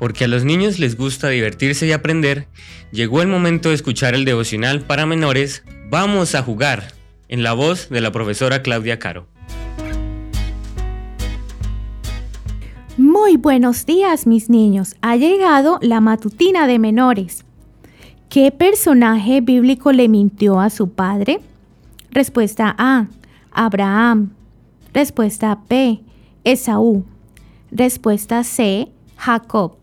porque a los niños les gusta divertirse y aprender, llegó el momento de escuchar el devocional para menores Vamos a jugar, en la voz de la profesora Claudia Caro. Muy buenos días mis niños, ha llegado la matutina de menores. ¿Qué personaje bíblico le mintió a su padre? Respuesta A, Abraham. Respuesta B, Esaú. Respuesta C, Jacob.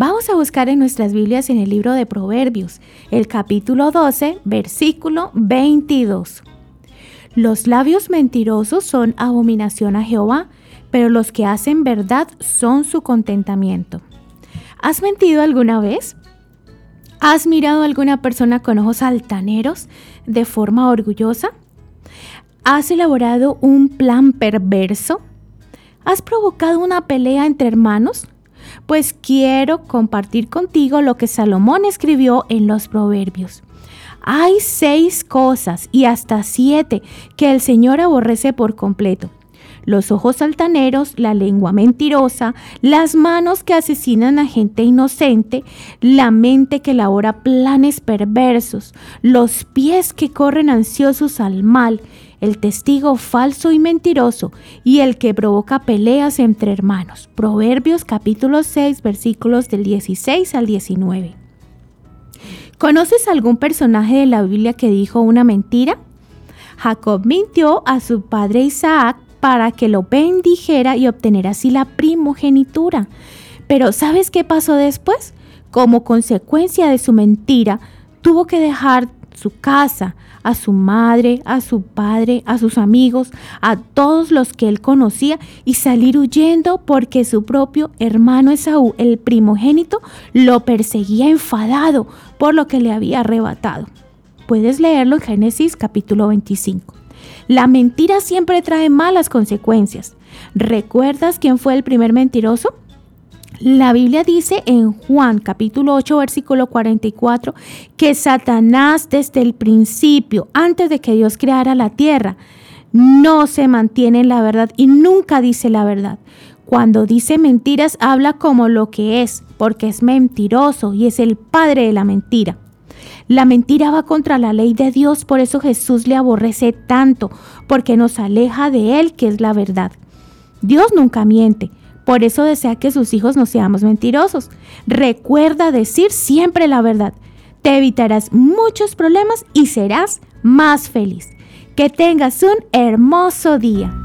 Vamos a buscar en nuestras Biblias en el libro de Proverbios, el capítulo 12, versículo 22. Los labios mentirosos son abominación a Jehová, pero los que hacen verdad son su contentamiento. ¿Has mentido alguna vez? ¿Has mirado a alguna persona con ojos altaneros de forma orgullosa? ¿Has elaborado un plan perverso? ¿Has provocado una pelea entre hermanos? Pues quiero compartir contigo lo que Salomón escribió en los Proverbios. Hay seis cosas y hasta siete que el Señor aborrece por completo los ojos altaneros, la lengua mentirosa, las manos que asesinan a gente inocente, la mente que elabora planes perversos, los pies que corren ansiosos al mal, el testigo falso y mentiroso y el que provoca peleas entre hermanos. Proverbios capítulo 6 versículos del 16 al 19. ¿Conoces algún personaje de la Biblia que dijo una mentira? Jacob mintió a su padre Isaac para que lo bendijera y obtener así la primogenitura. Pero ¿sabes qué pasó después? Como consecuencia de su mentira, tuvo que dejar su casa, a su madre, a su padre, a sus amigos, a todos los que él conocía y salir huyendo porque su propio hermano Esaú, el primogénito, lo perseguía enfadado por lo que le había arrebatado. Puedes leerlo en Génesis capítulo 25. La mentira siempre trae malas consecuencias. ¿Recuerdas quién fue el primer mentiroso? La Biblia dice en Juan capítulo 8 versículo 44 que Satanás desde el principio, antes de que Dios creara la tierra, no se mantiene en la verdad y nunca dice la verdad. Cuando dice mentiras habla como lo que es, porque es mentiroso y es el padre de la mentira. La mentira va contra la ley de Dios, por eso Jesús le aborrece tanto, porque nos aleja de Él, que es la verdad. Dios nunca miente, por eso desea que sus hijos no seamos mentirosos. Recuerda decir siempre la verdad. Te evitarás muchos problemas y serás más feliz. Que tengas un hermoso día.